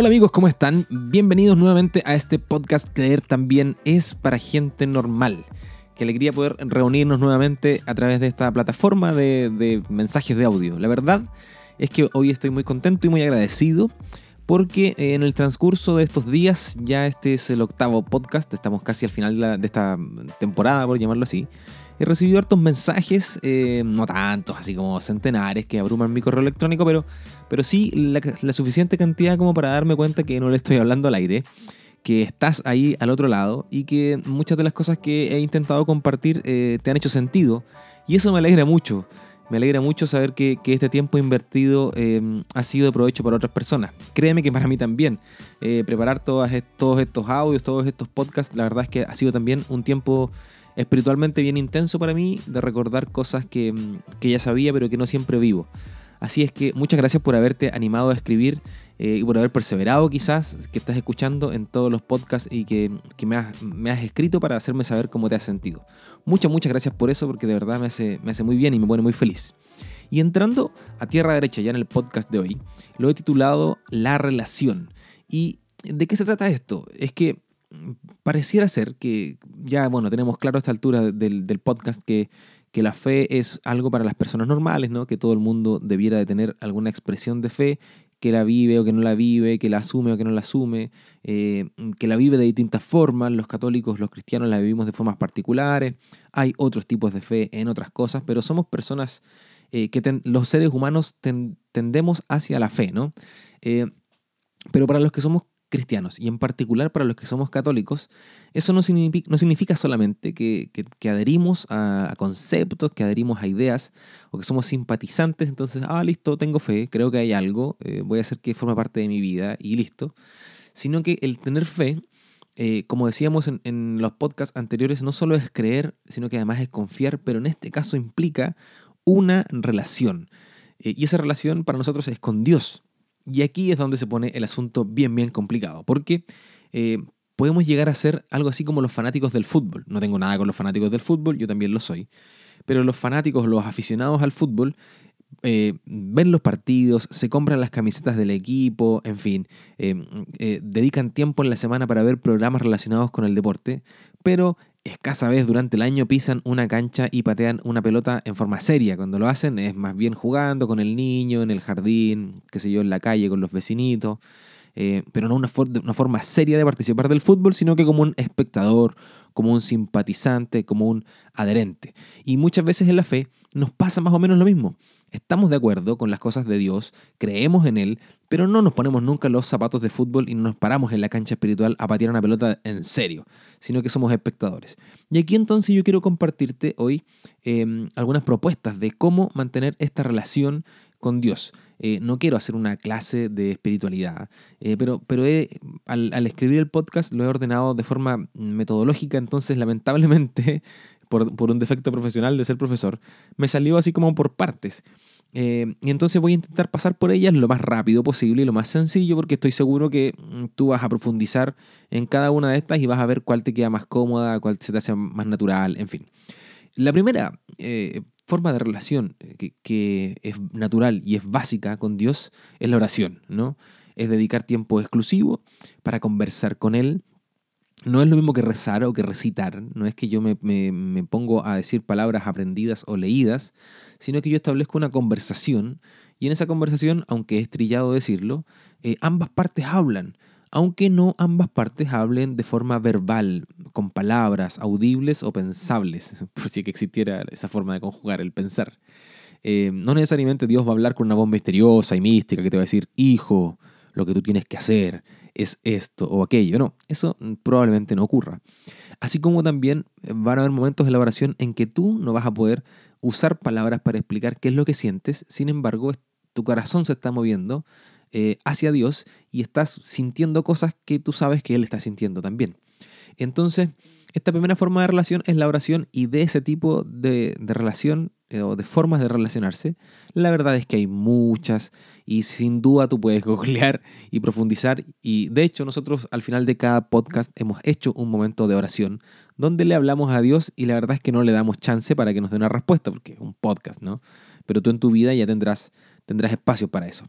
Hola amigos, ¿cómo están? Bienvenidos nuevamente a este podcast Creer también es para gente normal. Qué alegría poder reunirnos nuevamente a través de esta plataforma de, mensajes de audio. La verdad es que hoy estoy muy contento y muy agradecido porque en el transcurso de estos días, ya este es el octavo podcast, estamos casi al final de, esta temporada, por llamarlo así, he recibido hartos mensajes, eh, no tantos, así como centenares que abruman mi correo electrónico, pero, pero sí la, suficiente cantidad como para darme cuenta que no le estoy hablando al aire, que estás ahí al otro lado y que muchas de las cosas que he intentado compartir eh, te han hecho sentido. Y eso me alegra mucho. Me alegra mucho saber que, este tiempo invertido eh, ha sido de provecho para otras personas. Créeme que para mí también. preparar todos estos audios, todos estos podcasts, la verdad es que ha sido también un tiempo espiritualmente bien intenso para mí de recordar cosas que, ya sabía pero que no siempre vivo. Así es que muchas gracias por haberte animado a escribir eh, y por haber perseverado quizás que estás escuchando en todos los podcasts y que, me, has, escrito para hacerme saber cómo te has sentido. Muchas, muchas gracias por eso porque de verdad me hace, me hace muy bien y me pone muy feliz. Y entrando a tierra derecha ya en el podcast de hoy, lo he titulado La relación. ¿Y de qué se trata esto? Es que pareciera ser que ya, bueno, tenemos claro a esta altura del, podcast que, que, la fe es algo para las personas normales, ¿no? Que todo el mundo debiera de tener alguna expresión de fe, que la vive o que no la vive, que la asume o que no la asume, eh, que la vive de distintas formas. Los católicos, los cristianos la vivimos de formas particulares. Hay otros tipos de fe en otras cosas, pero somos personas eh, que los seres humanos tendemos hacia la fe, ¿no? Eh, pero para los que somos cristianos y en particular para los que somos católicos, eso no significa, solamente que, adherimos a, conceptos, que adherimos a ideas o que somos simpatizantes, entonces, ah, listo, tengo fe, creo que hay algo, eh, voy a hacer que forma parte de mi vida y listo, sino que el tener fe, eh, como decíamos en, los podcasts anteriores, no solo es creer, sino que además es confiar, pero en este caso implica una relación. Eh, y esa relación para nosotros es con Dios. Y aquí es donde se pone el asunto bien, bien complicado, porque eh, podemos llegar a ser algo así como los fanáticos del fútbol. No tengo nada con los fanáticos del fútbol, yo también lo soy. Pero los fanáticos, los aficionados al fútbol, eh, ven los partidos, se compran las camisetas del equipo, en fin, eh, dedican tiempo en la semana para ver programas relacionados con el deporte, pero escasa vez durante el año pisan una cancha y patean una pelota en forma seria. Cuando lo hacen es más bien jugando con el niño, en el jardín, qué sé yo, en la calle, con los vecinitos. Eh, pero no una, una forma seria de participar del fútbol, sino que como un espectador, como un simpatizante, como un adherente. Y muchas veces en la fe nos pasa más o menos lo mismo. Estamos de acuerdo con las cosas de Dios, creemos en Él, pero no nos ponemos nunca los zapatos de fútbol y no nos paramos en la cancha espiritual a patear una pelota en serio, sino que somos espectadores. Y aquí entonces yo quiero compartirte hoy em, algunas propuestas de cómo mantener esta relación con Dios. Eh, no quiero hacer una clase de espiritualidad, eh, pero, pero al, al, escribir el podcast lo he ordenado de forma metodológica, entonces lamentablemente por, un defecto profesional de ser profesor, me salió así como por partes. Eh, y entonces voy a intentar pasar por ellas lo más rápido posible y lo más sencillo porque estoy seguro que mm, tú vas a profundizar en cada una de estas y vas a ver cuál te queda más cómoda, cuál se te hace más natural, en fin. La primera eh, forma de relación que, que, es natural y es básica con Dios es la oración, ¿no? Es dedicar tiempo exclusivo para conversar con Él, no es lo mismo que rezar o que recitar, no es que yo me, pongo a decir palabras aprendidas o leídas, sino que yo establezco una conversación y en esa conversación, aunque es trillado decirlo, eh, ambas partes hablan, aunque no ambas partes hablen de forma verbal, con palabras audibles o pensables, por si existiera esa forma de conjugar el pensar. Eh, no necesariamente Dios va a hablar con una voz misteriosa y mística que te va a decir, hijo, lo que tú tienes que hacer es esto o aquello. No, eso probablemente no ocurra. Así como también van a haber momentos de la oración en que tú no vas a poder usar palabras para explicar qué es lo que sientes, sin embargo, tu corazón se está moviendo eh, hacia Dios y estás sintiendo cosas que tú sabes que Él está sintiendo también. Entonces, esta primera forma de relación es la oración y de ese tipo de, relación eh, o de formas de relacionarse, la verdad es que hay muchas y sin duda tú puedes googlear y profundizar. Y de hecho nosotros al final de cada podcast hemos hecho un momento de oración donde le hablamos a Dios y la verdad es que no le damos chance para que nos dé una respuesta porque es un podcast, ¿no? Pero tú en tu vida ya tendrás, tendrás espacio para eso.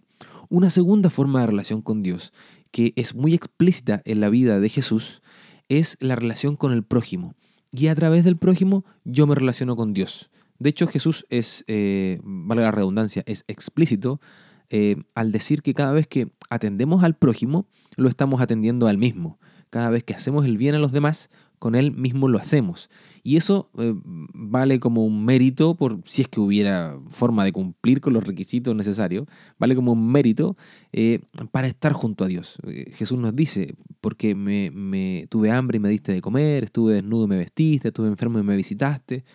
Una segunda forma de relación con Dios que es muy explícita en la vida de Jesús es la relación con el prójimo. Y a través del prójimo yo me relaciono con Dios. De hecho, Jesús es, eh, vale la redundancia, es explícito eh, al decir que cada vez que atendemos al prójimo, lo estamos atendiendo al mismo. Cada vez que hacemos el bien a los demás, con él mismo lo hacemos. Y eso eh, vale como un mérito, por si es que hubiera forma de cumplir con los requisitos necesarios, vale como un mérito eh, para estar junto a Dios. Jesús nos dice, porque me, tuve hambre y me diste de comer, estuve desnudo y me vestiste, estuve enfermo y me visitaste,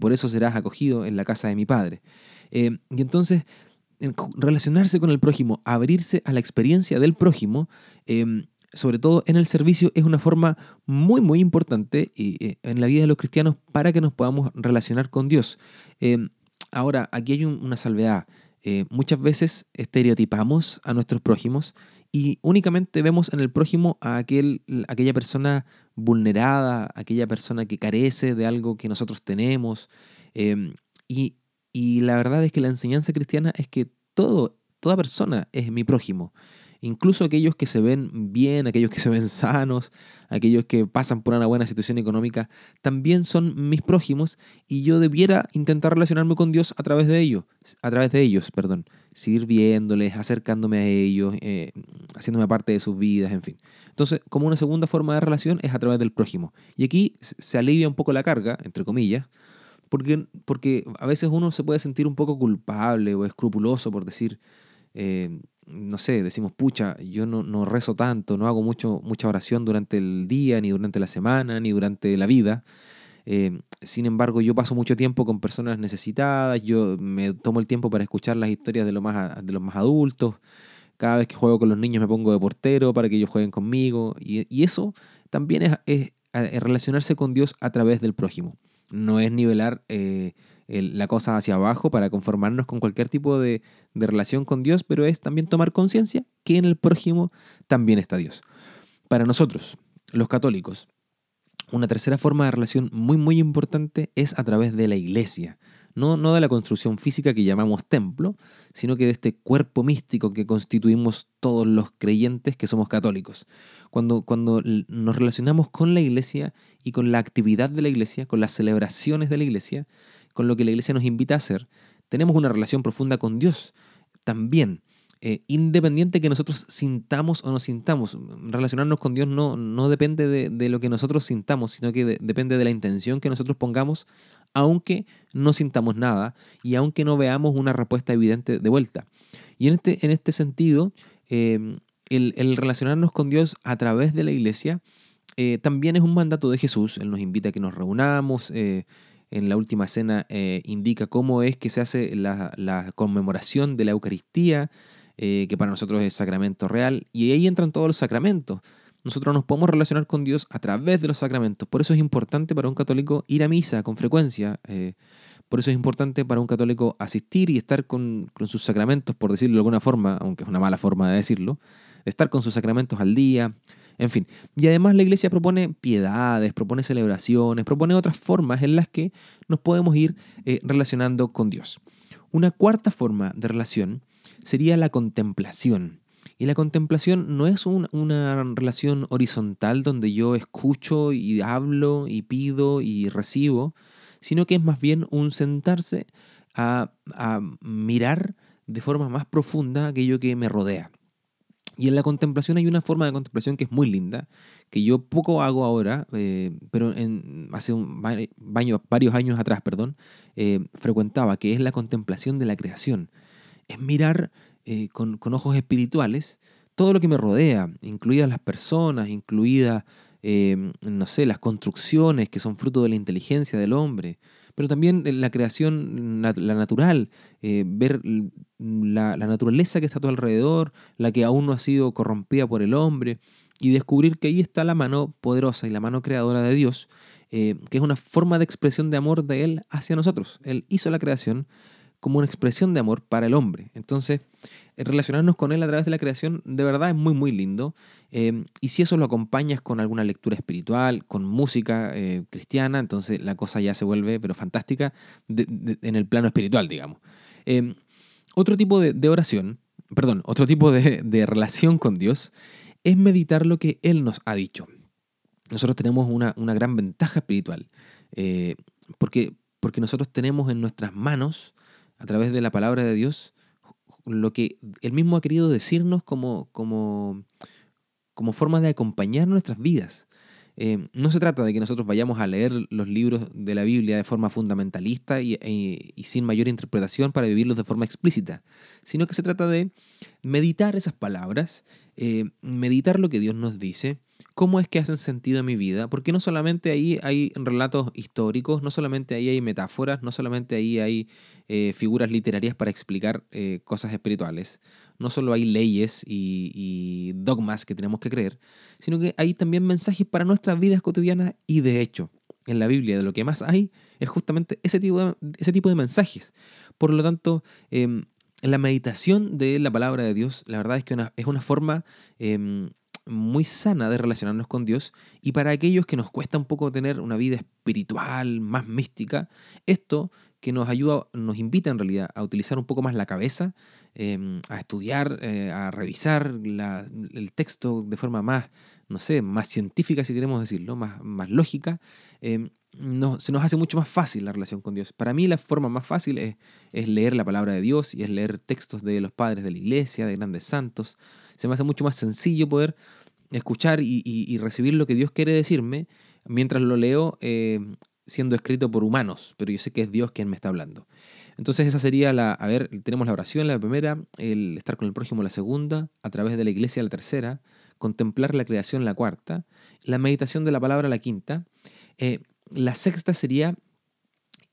por eso serás acogido en la casa de mi Padre. y entonces, relacionarse con el prójimo, abrirse a la experiencia del prójimo, sobre todo en el servicio, es una forma muy, muy importante eh, en la vida de los cristianos para que nos podamos relacionar con Dios. Em, ahora, aquí hay una salvedad. Eh, muchas veces estereotipamos a nuestros prójimos y únicamente vemos en el prójimo a aquel, aquella persona vulnerada, aquella persona que carece de algo que nosotros tenemos. Em, y, y, la verdad es que la enseñanza cristiana es que todo, toda persona es mi prójimo incluso aquellos que se ven bien, aquellos que se ven sanos, aquellos que pasan por una buena situación económica, también son mis prójimos y yo debiera intentar relacionarme con Dios a través de ellos, a través de ellos, perdón, seguir viéndoles, acercándome a ellos, eh, haciéndome parte de sus vidas, en fin. Entonces, como una segunda forma de relación es a través del prójimo. Y aquí se alivia un poco la carga, entre comillas, porque, porque a veces uno se puede sentir un poco culpable o escrupuloso por decir, eh, no sé, decimos, pucha, yo no, rezo tanto, no hago mucho, mucha oración durante el día, ni durante la semana, ni durante la vida. Eh, sin embargo, yo paso mucho tiempo con personas necesitadas, yo me tomo el tiempo para escuchar las historias de, lo más, de los más adultos. Cada vez que juego con los niños me pongo de portero para que ellos jueguen conmigo. Y, eso también es, relacionarse con Dios a través del prójimo. No es nivelar eh, la cosa hacia abajo para conformarnos con cualquier tipo de, relación con Dios, pero es también tomar conciencia que en el prójimo también está Dios. Para nosotros, los católicos, una tercera forma de relación muy muy importante es a través de la iglesia. No, no, de la construcción física que llamamos templo, sino que de este cuerpo místico que constituimos todos los creyentes que somos católicos. Cuando, cuando nos relacionamos con la iglesia y con la actividad de la iglesia, con las celebraciones de la iglesia, con lo que la iglesia nos invita a hacer, tenemos una relación profunda con Dios también. Eh, independiente que nosotros sintamos o no sintamos. Relacionarnos con Dios no, no depende de, lo que nosotros sintamos, sino que depende de la intención que nosotros pongamos, aunque no sintamos nada y aunque no veamos una respuesta evidente de vuelta. Y en este, en este sentido, eh, el, relacionarnos con Dios a través de la iglesia eh, también es un mandato de Jesús. Él nos invita a que nos reunamos en la última cena eh, indica cómo es que se hace la, conmemoración de la Eucaristía, eh, que para nosotros es sacramento real, y ahí entran todos los sacramentos. Nosotros nos podemos relacionar con Dios a través de los sacramentos. Por eso es importante para un católico ir a misa con frecuencia. Eh, por eso es importante para un católico asistir y estar con, sus sacramentos, por decirlo de alguna forma, aunque es una mala forma de decirlo, estar con sus sacramentos al día, en fin, y además la iglesia propone piedades, propone celebraciones, propone otras formas en las que nos podemos ir eh, relacionando con Dios. Una cuarta forma de relación sería la contemplación. Y la contemplación no es una relación horizontal donde yo escucho y hablo y pido y recibo, sino que es más bien un sentarse a, a mirar de forma más profunda aquello que me rodea. Y en la contemplación hay una forma de contemplación que es muy linda, que yo poco hago ahora, eh, pero en, hace un, varios años atrás, perdón, eh, frecuentaba, que es la contemplación de la creación. Es mirar eh, con, ojos espirituales todo lo que me rodea, incluidas las personas, incluidas, no sé, las construcciones que son fruto de la inteligencia del hombre, pero también la creación, la natural, eh, ver la, naturaleza que está a tu alrededor, la que aún no ha sido corrompida por el hombre, y descubrir que ahí está la mano poderosa y la mano creadora de Dios, eh, que es una forma de expresión de amor de Él hacia nosotros. Él hizo la creación como una expresión de amor para el hombre. Entonces, eh, relacionarnos con Él a través de la creación de verdad es muy, muy lindo. Eh, y si eso lo acompañas con alguna lectura espiritual, con música eh, cristiana, entonces la cosa ya se vuelve, pero fantástica, en el plano espiritual, digamos. otro tipo de, oración, perdón, otro tipo de, relación con Dios es meditar lo que Él nos ha dicho. Nosotros tenemos una, gran ventaja espiritual, eh, porque, porque nosotros tenemos en nuestras manos, a través de la palabra de Dios, lo que Él mismo ha querido decirnos como, como, como forma de acompañar nuestras vidas. Eh, no se trata de que nosotros vayamos a leer los libros de la Biblia de forma fundamentalista y, e, sin mayor interpretación para vivirlos de forma explícita, sino que se trata de meditar esas palabras, eh, meditar lo que Dios nos dice, cómo es que hacen sentido en mi vida, porque no solamente ahí hay relatos históricos, no solamente ahí hay metáforas, no solamente ahí hay eh, figuras literarias para explicar cosas espirituales, no solo hay leyes y, dogmas que tenemos que creer, sino que hay también mensajes para nuestras vidas cotidianas y de hecho, en la Biblia de lo que más hay es justamente ese tipo de, mensajes. Por lo tanto, em, la meditación de la palabra de Dios, la verdad es que es una forma em, muy sana de relacionarnos con Dios y para aquellos que nos cuesta un poco tener una vida espiritual más mística, esto que nos ayuda, nos invita en realidad a utilizar un poco más la cabeza, em, a estudiar, eh, a revisar el texto de forma más, no sé, más científica, si queremos decirlo, más, más lógica, em, se nos hace mucho más fácil la relación con Dios. Para mí la forma más fácil es, es, leer la palabra de Dios y es leer textos de los padres de la iglesia, de grandes santos. Se me hace mucho más sencillo poder escuchar y, recibir lo que Dios quiere decirme mientras lo leo em, siendo escrito por humanos, pero yo sé que es Dios quien me está hablando. Entonces esa sería la, a ver, tenemos la oración, la primera, el estar con el prójimo, la segunda, a través de la iglesia, la tercera, contemplar la creación, la cuarta, la meditación de la palabra, la quinta, eh, la sexta sería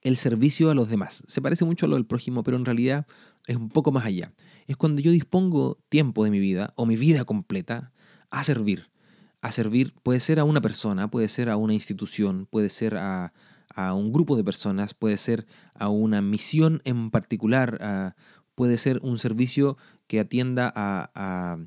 el servicio a los demás. Se parece mucho a lo del prójimo, pero en realidad es un poco más allá. Es cuando yo dispongo tiempo de mi vida o mi vida completa a servir a servir puede ser a una persona, puede ser a una institución, puede ser a, un grupo de personas, puede ser a una misión en particular, puede ser un servicio que atienda a,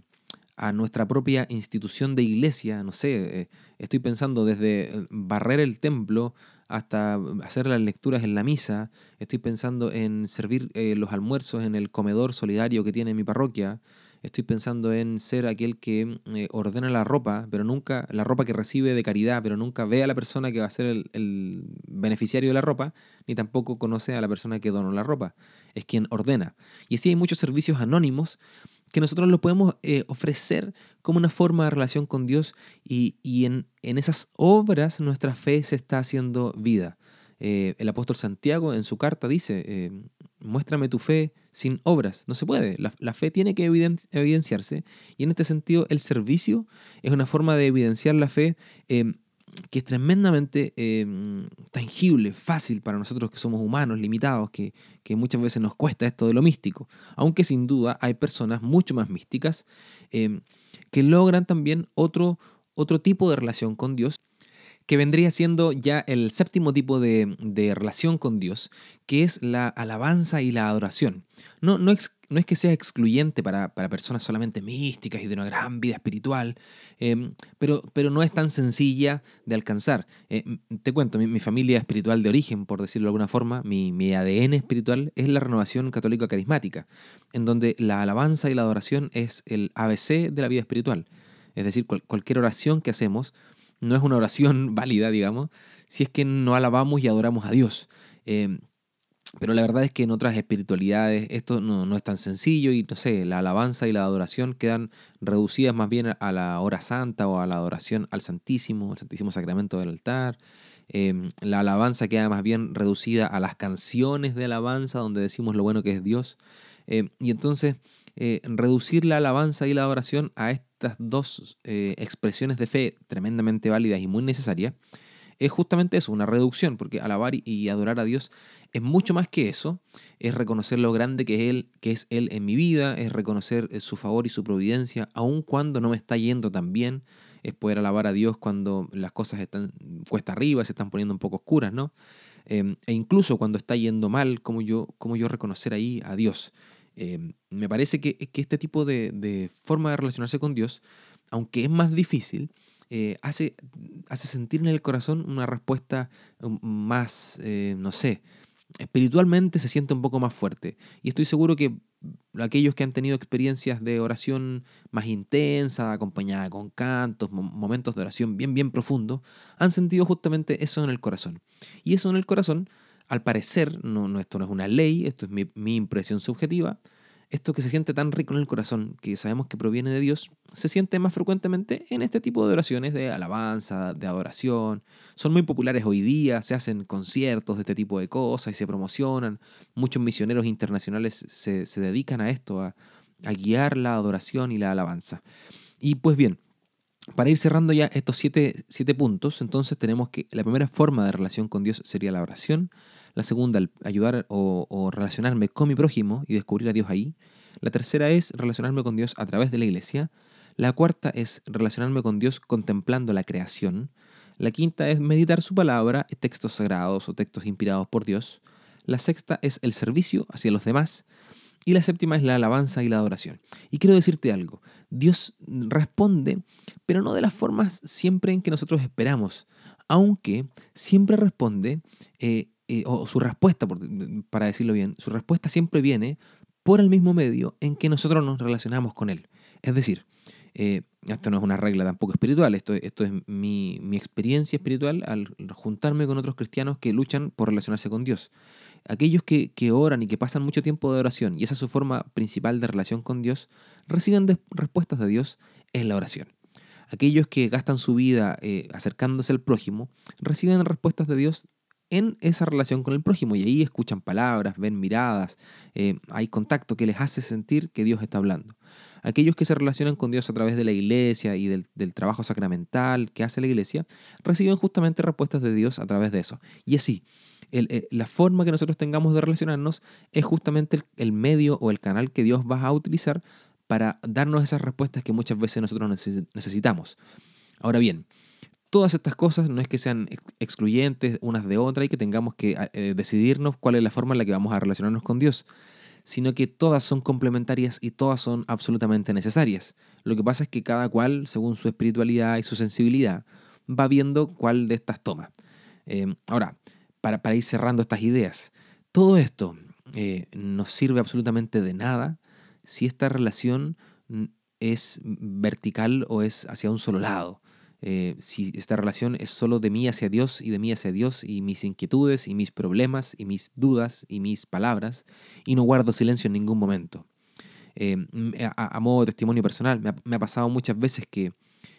nuestra propia institución de iglesia, no sé, eh, estoy pensando desde eh, barrer el templo hasta hacer las lecturas en la misa, estoy pensando en servir eh, los almuerzos en el comedor solidario que tiene mi parroquia, estoy pensando en ser aquel que eh, ordena la ropa, pero nunca, la ropa que recibe de caridad, pero nunca ve a la persona que va a ser el, beneficiario de la ropa, ni tampoco conoce a la persona que donó la ropa. Es quien ordena. Y así hay muchos servicios anónimos que nosotros los podemos eh, ofrecer como una forma de relación con Dios y, en, en esas obras nuestra fe se está haciendo vida. Eh, el apóstol Santiago en su carta dice, eh, muéstrame tu fe sin obras. No se puede. La, fe tiene que evidenciarse y en este sentido el servicio es una forma de evidenciar la fe eh, que es tremendamente tangible, fácil para nosotros que somos humanos, limitados, que, muchas veces nos cuesta esto de lo místico. Aunque sin duda hay personas mucho más místicas que logran también otro, otro tipo de relación con Dios que vendría siendo ya el séptimo tipo de, relación con Dios, que es la alabanza y la adoración. No, no, es, no es que sea excluyente para, personas solamente místicas y de una gran vida espiritual, em, pero, pero no es tan sencilla de alcanzar. Eh, te cuento, mi, familia espiritual de origen, por decirlo de alguna forma, mi, ADN espiritual es la renovación católica carismática, en donde la alabanza y la adoración es el ABC de la vida espiritual. Es decir, cualquier oración que hacemos no es una oración válida, digamos, si es que no alabamos y adoramos a Dios. Em, pero la verdad es que en otras espiritualidades esto no, es tan sencillo y no sé, la alabanza y la adoración quedan reducidas más bien a la hora santa o a la adoración al Santísimo, al Santísimo Sacramento del altar. Em, la alabanza queda más bien reducida a las canciones de alabanza donde decimos lo bueno que es Dios. Em, y entonces eh, reducir la alabanza y la adoración a estas dos eh, expresiones de fe tremendamente válidas y muy necesarias, es justamente eso, una reducción, porque alabar y adorar a Dios es mucho más que eso, es reconocer lo grande que es Él, que es Él en mi vida, es reconocer eh, su favor y su providencia, aun cuando no me está yendo tan bien, es poder alabar a Dios cuando las cosas están cuesta arriba, se están poniendo un poco oscuras, ¿no? e incluso cuando está yendo mal, como yo, como yo reconocer ahí a Dios. Em, me parece que, este tipo de, forma de relacionarse con Dios, aunque es más difícil, eh, hace, hace sentir en el corazón una respuesta um, más, eh, no sé, espiritualmente se siente un poco más fuerte. Y estoy seguro que aquellos que han tenido experiencias de oración más intensa, acompañada con cantos, momentos de oración bien, bien profundos, han sentido justamente eso en el corazón. Y eso en el corazón, al parecer, no, esto no es una ley, esto es mi, impresión subjetiva, esto que se siente tan rico en el corazón, que sabemos que proviene de Dios, se siente más frecuentemente en este tipo de oraciones de alabanza, de adoración. Son muy populares hoy día, se hacen conciertos de este tipo de cosas y se promocionan. Muchos misioneros internacionales se, dedican a esto, a, guiar la adoración y la alabanza. Y pues bien, para ir cerrando ya estos siete, siete, puntos, entonces tenemos que la primera forma de relación con Dios sería la oración. La segunda, ayudar o, relacionarme con mi prójimo y descubrir a Dios ahí. La tercera es relacionarme con Dios a través de la iglesia. La cuarta es relacionarme con Dios contemplando la creación. La quinta es meditar su palabra, textos sagrados o textos inspirados por Dios. La sexta es el servicio hacia los demás. Y la séptima es la alabanza y la adoración. Y quiero decirte algo, Dios responde, pero no de las formas siempre en que nosotros esperamos, aunque siempre responde eh, o su respuesta, para decirlo bien, su respuesta siempre viene por el mismo medio en que nosotros nos relacionamos con Él. Es decir, eh, esto no es una regla tampoco espiritual, esto, esto es mi, experiencia espiritual al juntarme con otros cristianos que luchan por relacionarse con Dios. Aquellos que, oran y que pasan mucho tiempo de oración, y esa es su forma principal de relación con Dios, reciben respuestas de Dios en la oración. Aquellos que gastan su vida eh, acercándose al prójimo, reciben respuestas de Dios en esa relación con el prójimo y ahí escuchan palabras, ven miradas, eh, hay contacto que les hace sentir que Dios está hablando. Aquellos que se relacionan con Dios a través de la iglesia y del, trabajo sacramental que hace la iglesia, reciben justamente respuestas de Dios a través de eso. Y así, eh, la forma que nosotros tengamos de relacionarnos es justamente el medio o el canal que Dios va a utilizar para darnos esas respuestas que muchas veces nosotros necesitamos. Ahora bien, Todas estas cosas no es que sean excluyentes unas de otras y que tengamos que eh, decidirnos cuál es la forma en la que vamos a relacionarnos con Dios, sino que todas son complementarias y todas son absolutamente necesarias. Lo que pasa es que cada cual, según su espiritualidad y su sensibilidad, va viendo cuál de estas toma. Eh, ahora, para, para, ir cerrando estas ideas, todo esto eh, nos sirve absolutamente de nada si esta relación es vertical o es hacia un solo lado. Eh, si esta relación es solo de mí hacia Dios y de mí hacia Dios y mis inquietudes y mis problemas y mis dudas y mis palabras y no guardo silencio en ningún momento. Eh, a, modo de testimonio personal, me ha, me ha pasado muchas veces que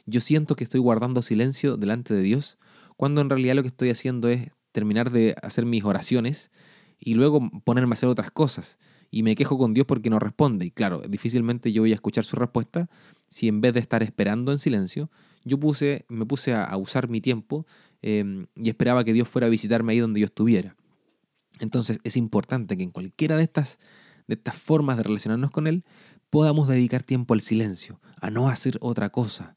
yo siento que estoy guardando silencio delante de Dios cuando en realidad lo que estoy haciendo es terminar de hacer mis oraciones y luego ponerme a hacer otras cosas. Y me quejo con Dios porque no responde. Y claro, difícilmente yo voy a escuchar su respuesta si en vez de estar esperando en silencio, yo puse, me puse a, usar mi tiempo em, y esperaba que Dios fuera a visitarme ahí donde yo estuviera. Entonces es importante que en cualquiera de estas, de estas formas de relacionarnos con Él podamos dedicar tiempo al silencio, a no hacer otra cosa.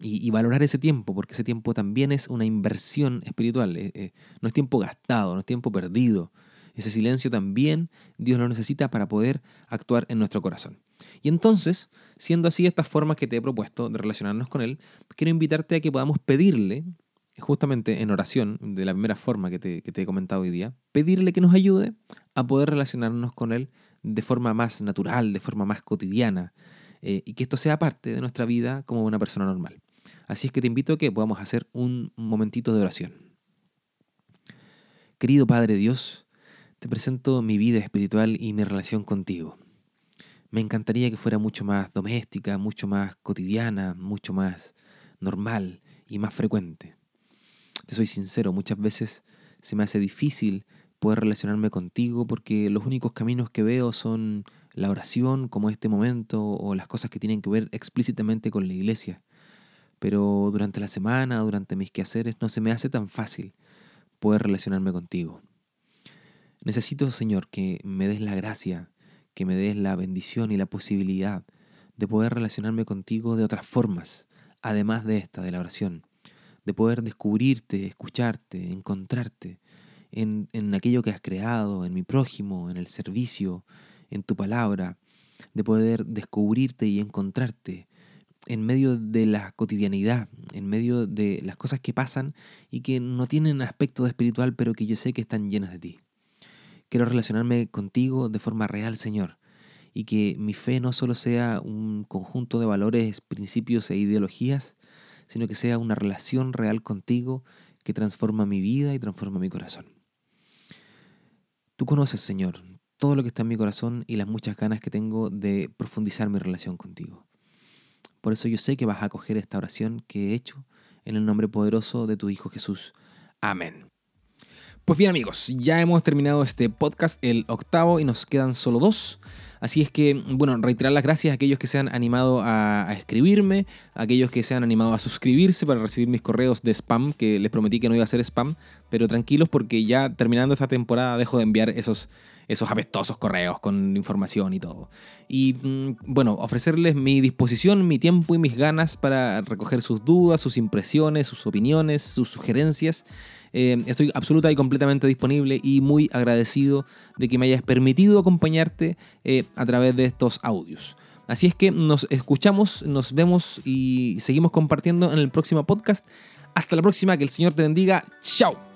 Y, valorar ese tiempo, porque ese tiempo también es una inversión espiritual, eh, eh, no es tiempo gastado, no es tiempo perdido. Ese silencio también Dios lo necesita para poder actuar en nuestro corazón. Y entonces, siendo así estas formas que te he propuesto de relacionarnos con Él, quiero invitarte a que podamos pedirle, justamente en oración, de la primera forma que te, he comentado hoy día, pedirle que nos ayude a poder relacionarnos con Él de forma más natural, de forma más cotidiana, eh, y que esto sea parte de nuestra vida como una persona normal. Así es que te invito a que podamos hacer un momentito de oración. Querido Padre Dios, te presento mi vida espiritual y mi relación contigo. Me encantaría que fuera mucho más doméstica, mucho más cotidiana, mucho más normal y más frecuente. Te soy sincero, muchas veces se me hace difícil poder relacionarme contigo porque los únicos caminos que veo son la oración como este momento o las cosas que tienen que ver explícitamente con la iglesia. Pero durante la semana, durante mis quehaceres, no se me hace tan fácil poder relacionarme contigo. Necesito, Señor, que me des la gracia, que me des la bendición y la posibilidad de poder relacionarme contigo de otras formas, además de esta, de la oración, de poder descubrirte, escucharte, encontrarte en, en aquello que has creado, en mi prójimo, en el servicio, en tu palabra, de poder descubrirte y encontrarte en medio de la cotidianidad, en medio de las cosas que pasan y que no tienen aspecto espiritual, pero que yo sé que están llenas de ti. Quiero relacionarme contigo de forma real, Señor. Y que mi fe no solo sea un conjunto de valores, principios e ideologías, sino que sea una relación real contigo que transforma mi vida y transforma mi corazón. Tú conoces, Señor, todo lo que está en mi corazón y las muchas ganas que tengo de profundizar mi relación contigo. Por eso yo sé que vas a acoger esta oración que he hecho en el nombre poderoso de tu Hijo Jesús. Amén. Pues bien amigos, ya hemos terminado este podcast, el octavo, y nos quedan solo dos. Así es que, bueno, reiterar las gracias a aquellos que se han animado a, escribirme, a aquellos que se han animado a suscribirse para recibir mis correos de spam, que les prometí que no iba a ser spam, pero tranquilos porque ya terminando esta temporada dejo de enviar esos, esos apestosos correos con información y todo. Y mm, bueno, ofrecerles mi disposición, mi tiempo y mis ganas para recoger sus dudas, sus impresiones, sus opiniones, sus sugerencias eh, estoy absoluta y completamente disponible y muy agradecido de que me hayas permitido acompañarte eh, a través de estos audios. Así es que nos escuchamos, nos vemos y seguimos compartiendo en el próximo podcast. Hasta la próxima, que el Señor te bendiga. Chao.